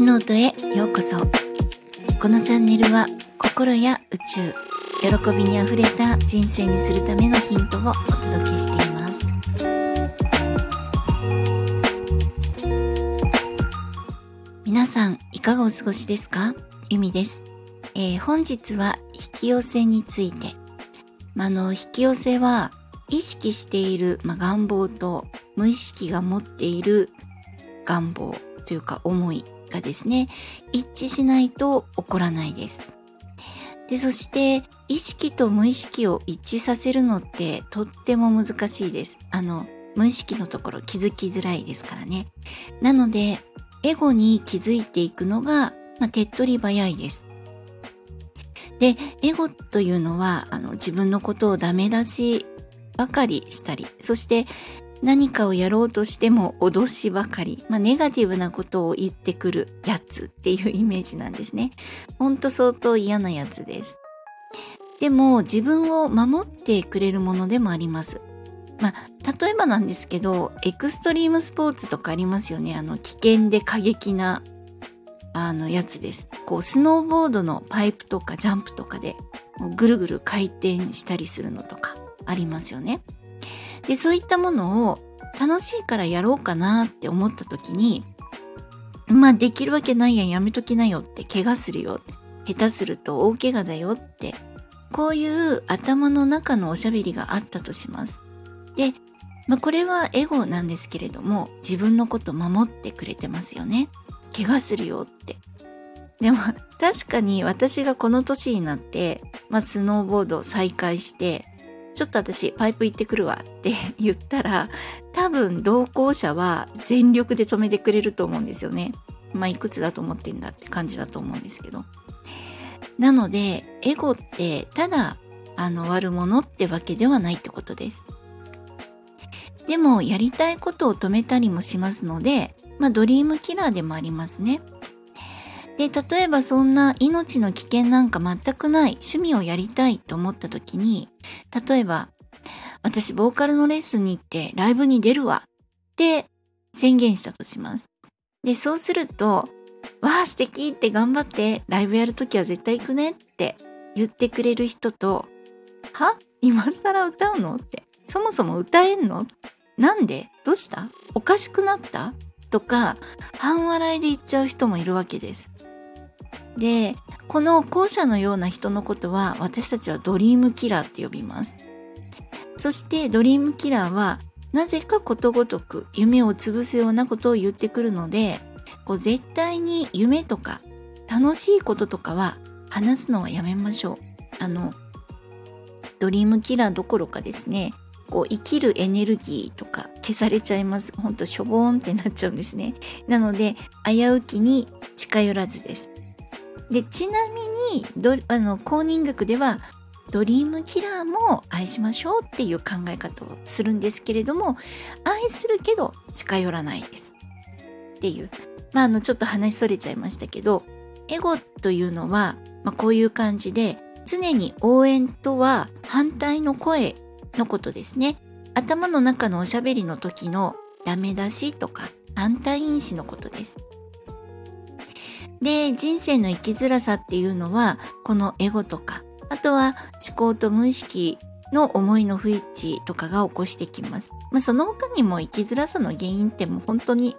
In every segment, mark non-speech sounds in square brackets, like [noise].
星の音へようこそ。このチャンネルは心や宇宙喜びにあふれた人生にするためのヒントをお届けしています。皆さんいかがお過ごしですか？ゆみです、えー、本日は引き寄せについて、まあの引き寄せは意識している、まあ、願望と無意識が持っている願望というか思い。がですね、一致しないと起こらないです。で、そして意識と無意識を一致させるのってとっても難しいです。あの、無意識のところ気づきづらいですからね。なので、エゴに気づいていくのが、まあ、手っ取り早いです。で、エゴというのは、あの、自分のことをダメ出しばかりしたり、そして何かをやろうとしても脅しばかり、まあ、ネガティブなことを言ってくるやつっていうイメージなんですね。ほんと相当嫌なやつです。でも自分を守ってくれるものでもあります。まあ、例えばなんですけど、エクストリームスポーツとかありますよね。あの、危険で過激な、あの、やつです。こう、スノーボードのパイプとかジャンプとかで、ぐるぐる回転したりするのとかありますよね。で、そういったものを楽しいからやろうかなって思った時に、まあできるわけないやんやめときなよって怪我するよ。下手すると大怪我だよって、こういう頭の中のおしゃべりがあったとします。で、まあ、これはエゴなんですけれども、自分のこと守ってくれてますよね。怪我するよって。でも確かに私がこの年になって、まあ、スノーボード再開してちょっと私パイプ行ってくるわって [laughs] 言ったら多分同行者は全力で止めてくれると思うんですよね。まあいくつだと思ってんだって感じだと思うんですけど。なのでエゴってただあの悪者ってわけではないってことです。でもやりたいことを止めたりもしますので、まあドリームキラーでもありますね。で、例えばそんな命の危険なんか全くない趣味をやりたいと思った時に、例えば、私ボーカルのレッスンに行ってライブに出るわって宣言したとします。で、そうすると、わあ素敵って頑張ってライブやるときは絶対行くねって言ってくれる人と、は？今更歌うのって。そもそも歌えんの？なんで？どうした？おかしくなった？とか、半笑いで言っちゃう人もいるわけです。でこの後者のような人のことは私たちはドリームキラーって呼びますそしてドリームキラーはなぜかことごとく夢を潰すようなことを言ってくるのでこう絶対に夢とか楽しいこととかは話すのはやめましょうあのドリームキラーどころかですねこう生きるエネルギーとか消されちゃいます。ほんとしょぼーんってなっちゃうんですね。なので危うきに近寄らずです。でちなみにどあの公認学ではドリームキラーも愛しましょうっていう考え方をするんですけれども愛するけど近寄らないですっていう。まああのちょっと話それちゃいましたけどエゴというのは、まあ、こういう感じで常に応援とは反対の声のことですね。頭の中のおしゃべりの時のダメ出しとか反対因子のことですで、人生の生きづらさっていうのは、このエゴとか、あとは思考と無意識の思いの不一致とかが起こしてきます。まあ、その他にも生きづらさの原因ってもう本当に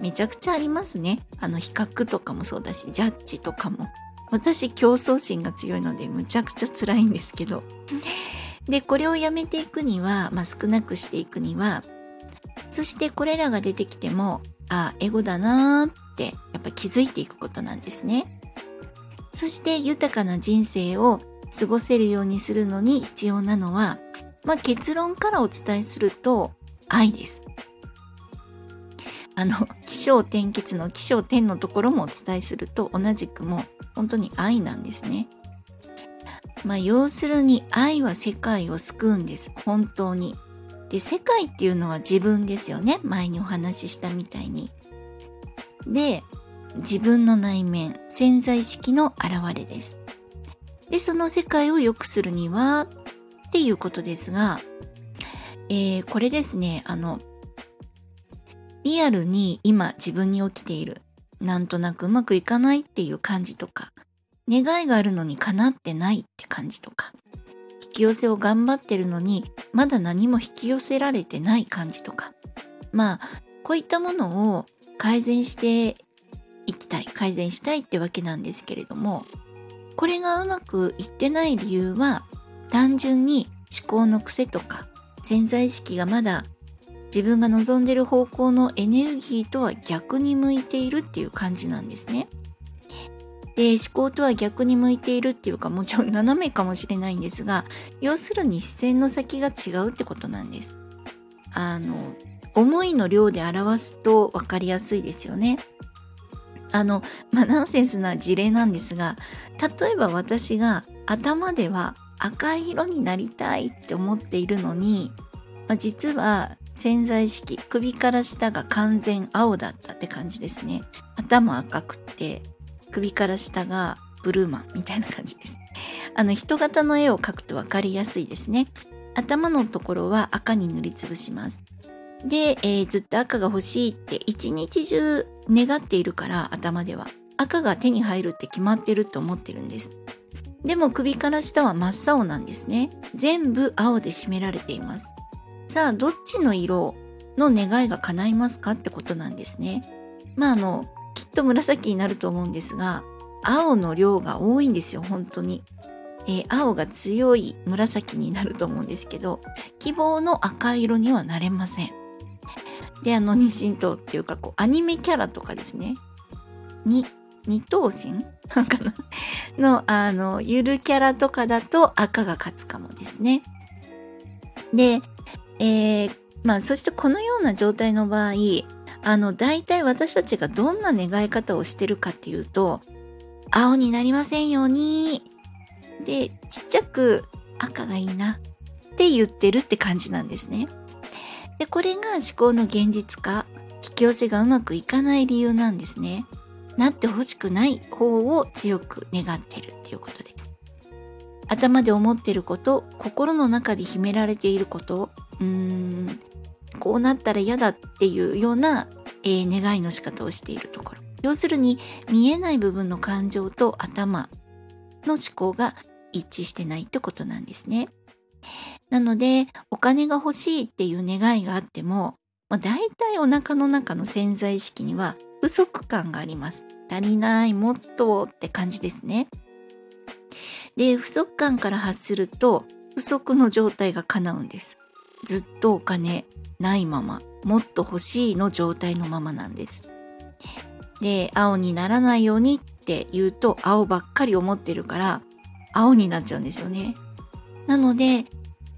めちゃくちゃありますね。あの比較とかもそうだし、ジャッジとかも。私競争心が強いのでむちゃくちゃ辛いんですけど。で、これをやめていくには、まあ、少なくしていくには、そしてこれらが出てきても、ああ、エゴだなーってやっぱ気づいていくことなんですね。そして豊かな人生を過ごせるようにするのに必要なのは、まあ、結論からお伝えすると愛です。あの、気象転結の気象転のところもお伝えすると同じくも本当に愛なんですね。まあ要するに愛は世界を救うんです。本当に。で、世界っていうのは自分ですよね。前にお話ししたみたいに。で、自分の内面、潜在意識の現れです。で、その世界を良くするにはっていうことですが、えー、これですね、あの、リアルに今自分に起きているなんとなくうまくいかないっていう感じとか、願いがあるのに叶ってないって感じとか、引き寄せを頑張ってるのにまだ何も引き寄せられてない感じとか、まあ、こういったものを改善していきたい、改善したいってわけなんですけれども、これがうまくいってない理由は、単純に思考の癖とか潜在意識がまだ自分が望んでる方向のエネルギーとは逆に向いているっていう感じなんですね。で思考とは逆に向いているっていうかもちろん [laughs] 斜めかもしれないんですが要するに視線の先が違うってことなんです。あの思いの量で表すと分かりやすいですよね。あのまあナンセンスな事例なんですが例えば私が頭では赤い色になりたいって思っているのに、まあ、実は潜在意識首から下が完全青だったって感じですね。頭赤くって首から下がブルーマンみたいな感じです。あの人型の絵を描くと分かりやすいですね。頭のところは赤に塗りつぶします。で、えー、ずっと赤が欲しいって一日中願っているから頭では赤が手に入るって決まってるって思ってるんですでも首から下は真っ青なんですね全部青で占められていますさあどっちの色の願いが叶いますかってことなんですね。まああのきっと紫になると思うんですが青の量が多いんですよ本当に。えー、青が強い紫になると思うんですけど希望の赤色にはなれません。であの二神党っていうかこうアニメキャラとかですねに二等身？かな？のあのゆるキャラとかだと赤が勝つかもですね。でえー、まあそしてこのような状態の場合あの大体私たちがどんな願い方をしてるかっていうと青になりませんようにでちっちゃく赤がいいなって言ってるって感じなんですね。でこれが思考の現実化引き寄せがうまくいかない理由なんですね。なってほしくない方を強く願ってるっていうことです。頭で思ってること心の中で秘められていることうーんこうなったら嫌だっていうような、えー、願いの仕方をしているところ要するに見えない部分の感情と頭の思考が一致してないってことなんですね。なのでお金が欲しいっていう願いがあっても、まあ、大体お腹の中の潜在意識には不足感があります。足りないもっとって感じですね。で不足感から発すると不足の状態が叶うんですずっとお金ないままもっと欲しいの状態のままなんですで青にならないようにって言うと青ばっかり思ってるから青になっちゃうんですよねなので、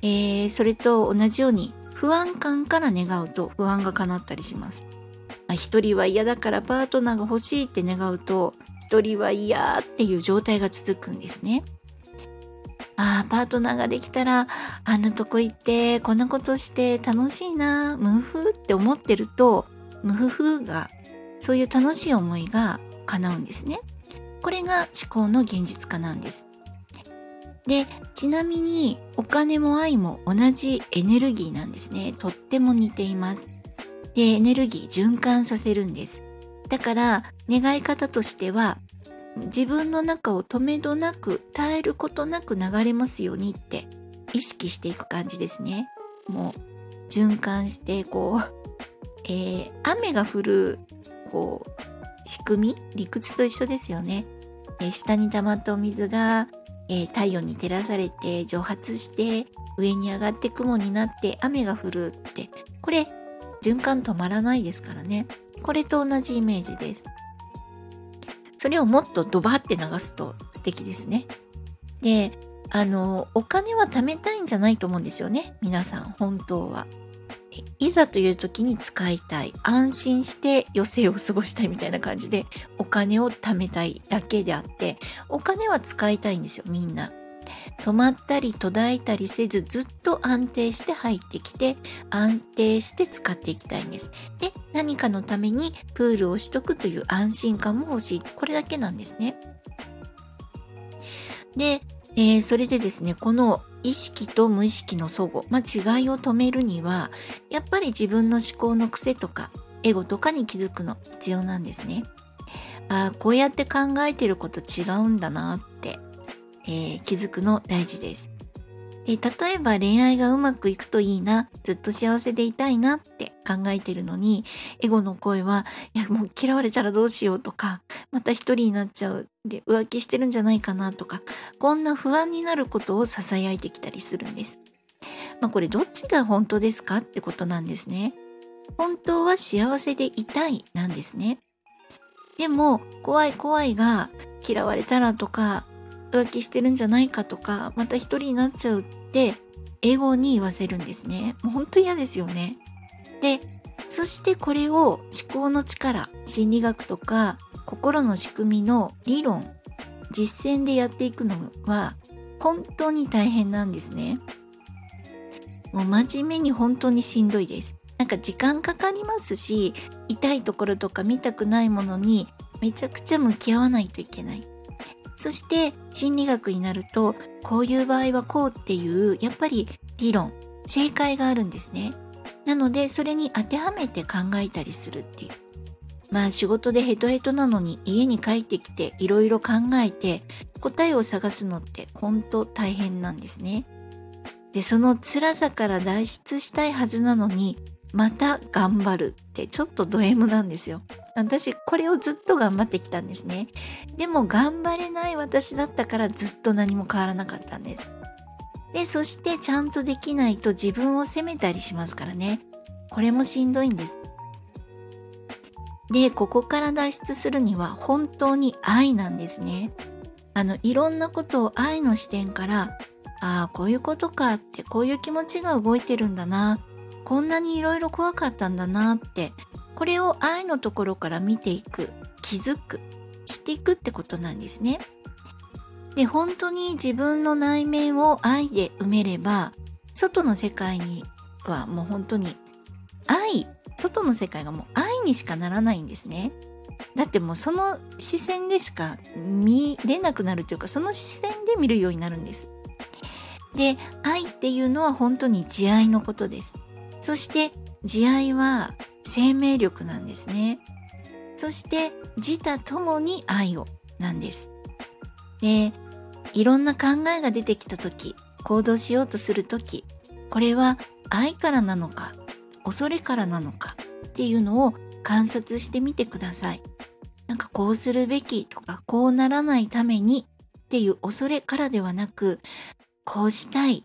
えー、それと同じように不安感から願うと不安が叶ったりします。まあ、一人は嫌だからパートナーが欲しいって願うと一人は嫌っていう状態が続くんですね。ああ、パートナーができたら、あんなとこ行って、こんなことして楽しいな、ムフって思ってると、ムフフが、そういう楽しい思いが叶うんですね。これが思考の現実化なんです。で、ちなみにお金も愛も同じエネルギーなんですね。とっても似ています。で、エネルギー循環させるんです。だから、願い方としては、自分の中を止めどなく絶えることなく流れますようにって意識していく感じですね。もう循環してこう、[laughs] えー、雨が降るこう仕組み理屈と一緒ですよね。えー、下に溜まったお水が、えー、太陽に照らされて蒸発して上に上がって雲になって雨が降るってこれ循環止まらないですからね。これと同じイメージです。それをもっとドバって流すと素敵ですね。で、あの、お金は貯めたいんじゃないと思うんですよね。皆さん、本当は。いざという時に使いたい。安心して余生を過ごしたいみたいな感じで、お金を貯めたいだけであって、お金は使いたいんですよ、みんな。止まったり途絶えたりせずずっと安定して入ってきて安定して使っていきたいんです。で何かのためにプールをしとくという安心感も欲しいこれだけなんですね。で、えー、それでですねこの意識と無意識の相互、まあ、違いを止めるにはやっぱり自分の思考の癖とかエゴとかに気づくの必要なんですね。ああこうやって考えてること違うんだなって、えー、気づくの大事です。で例えば恋愛がうまくいくといいなずっと幸せでいたいなって考えてるのにエゴの声はいやもう嫌われたらどうしようとかまた一人になっちゃうで浮気してるんじゃないかなとかこんな不安になることをささやいてきたりするんです。まあ、これどっちが本当ですかってことなんですね。本当は幸せでいたいなんですね。でも怖い怖いが嫌われたらとか浮気してるんじゃないかとかまた一人になっちゃうってエゴに言わせるんですね。もう本当嫌ですよね。でそしてこれを思考の力心理学とか心の仕組みの理論実践でやっていくのは本当に大変なんですね。もう真面目に本当にしんどいです。なんか時間かかりますし痛いところとか見たくないものにめちゃくちゃ向き合わないといけない。そして心理学になるとこういう場合はこうっていうやっぱり理論正解があるんですね。なのでそれに当てはめて考えたりするっていう。まあ仕事でヘトヘトなのに家に帰ってきていろいろ考えて答えを探すのって本当大変なんですね。でその辛さから脱出したいはずなのにまた頑張るってちょっとド M なんですよ。私これをずっと頑張ってきたんですね。でも頑張れない私だったからずっと何も変わらなかったんです。で、そしてちゃんとできないと自分を責めたりしますからね。これもしんどいんです。で、ここから脱出するには本当に愛なんですね。あの、いろんなことを愛の視点から、ああ、こういうことかって、こういう気持ちが動いてるんだな。こんなにいろいろ怖かったんだなってこれを愛のところから見ていく気づくしていくってことなんですね。で本当に自分の内面を愛で埋めれば外の世界にはもう本当に愛外の世界がもう愛にしかならないんですね。だってもうその視線でしか見れなくなるというかその視線で見るようになるんです。で愛っていうのは本当に慈愛のことです。そして慈愛は生命力なんですね。そして自他ともに愛をなんです。で、いろんな考えが出てきた時、行動しようとする時、これは愛からなのか、恐れからなのかっていうのを観察してみてください。なんかこうするべきとか、こうならないためにっていう恐れからではなく、こうしたい、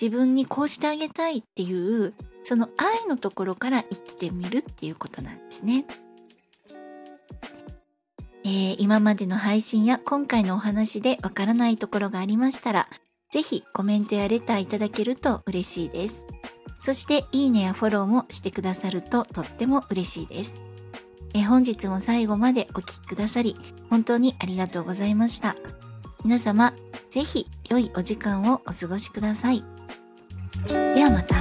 自分にこうしてあげたいっていうその愛のところから生きてみるっていうことなんですね。えー、今までの配信や今回のお話でわからないところがありましたら、ぜひコメントやレターいただけると嬉しいです。そして、いいねやフォローもしてくださるととっても嬉しいです。え本日も最後までお聴きくださり、本当にありがとうございました。皆様、ぜひ良いお時間をお過ごしください。ではまた。